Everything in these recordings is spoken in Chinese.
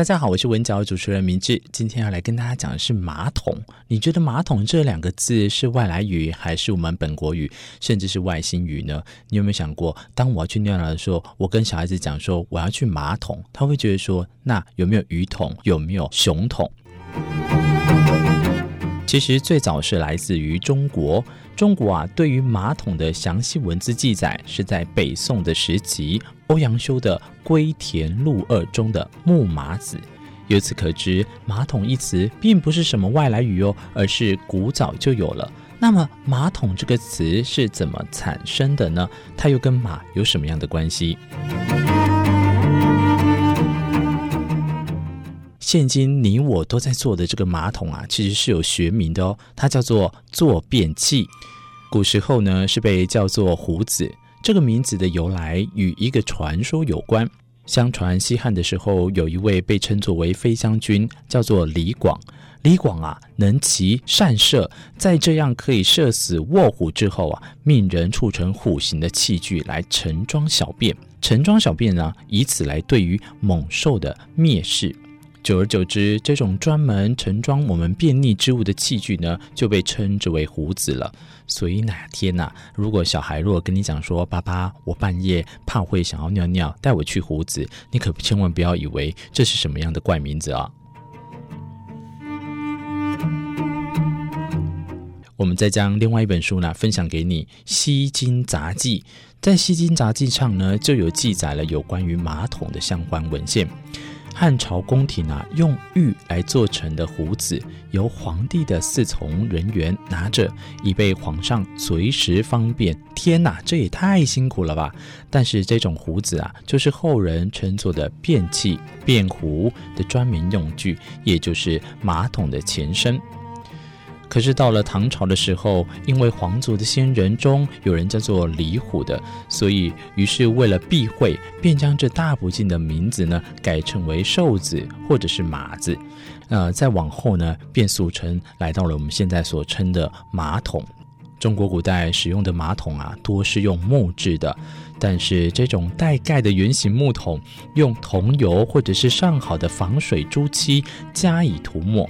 大家好，我是文角主持人明志，今天要来跟大家讲的是马桶。你觉得马桶这两个字是外来语，还是我们本国语，甚至是外星语呢？你有没有想过，当我要去尿尿的时候，我跟小孩子讲说我要去马桶，他会觉得说，那有没有鱼桶，有没有熊桶？其实最早是来自于中国。中国啊，对于马桶的详细文字记载是在北宋的时期，欧阳修的《归田录二》中的《木马子》。由此可知，马桶一词并不是什么外来语哦，而是古早就有了。那么，马桶这个词是怎么产生的呢？它又跟马有什么样的关系？现今你我都在坐的这个马桶啊，其实是有学名的哦，它叫做坐便器。古时候呢，是被叫做虎子。这个名字的由来与一个传说有关。相传西汉的时候，有一位被称作为飞将军，叫做李广。李广啊，能骑善射，在这样可以射死卧虎之后啊，命人铸成虎形的器具来盛装小便。盛装小便呢，以此来对于猛兽的蔑视。久而久之，这种专门盛装我们便秘之物的器具呢，就被称之为胡子了。所以哪天呐、如果小孩如果跟你讲说：“爸爸，我半夜怕会想要尿尿，带我去胡子。”你可千万不要以为这是什么样的怪名字啊！我们再将另外一本书呢分享给你，《西京杂记》。在《西京杂记》上呢，就有记载了有关于马桶的相关文献。汉朝宫廷啊，用玉来做成的胡子，由皇帝的侍从人员拿着，以备皇上随时方便。天哪，这也太辛苦了吧！但是这种胡子啊，就是后人称作的便器、便壶的专门用具，也就是马桶的前身。可是到了唐朝的时候，因为皇族的先人中有人叫做李虎的，所以于是为了避讳，便将这大不敬的名字呢改成为瘦子或者是马子。呃，再往后呢，便俗称来到了我们现在所称的马桶。中国古代使用的马桶啊，多是用木质的，但是这种带盖的圆形木桶，用桐油或者是上好的防水朱漆加以涂抹。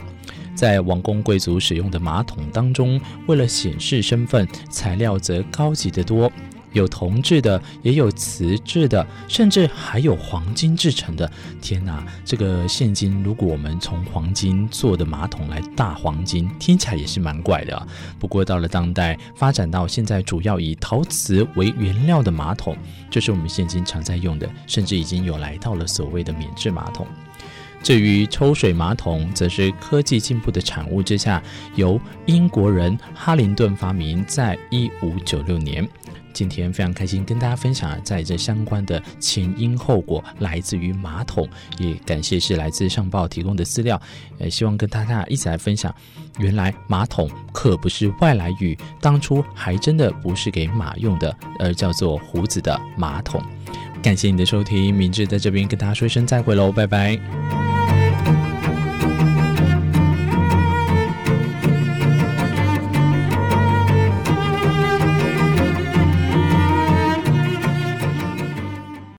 在王公贵族使用的马桶当中，为了显示身份，材料则高级得多，有铜制的，也有瓷制的，甚至还有黄金制成的。天哪，这个现今如果我们从黄金做的马桶来大黄金，听起来也是蛮怪的。不过到了当代，发展到现在主要以陶瓷为原料的马桶，就是我们现今常在用的，甚至已经有来到了所谓的免治马桶。至于抽水马桶，则是科技进步的产物之下，由英国人哈林顿发明，在一五九六年。今天非常开心跟大家分享，在这相关的前因后果，来自于马桶，也感谢是来自上报提供的资料，也希望跟大家一起来分享，原来马桶可不是外来语，当初还真的不是给马用的，而叫做胡子的马桶。感谢你的收听，明志在这边跟大家说一声再会喽，拜拜。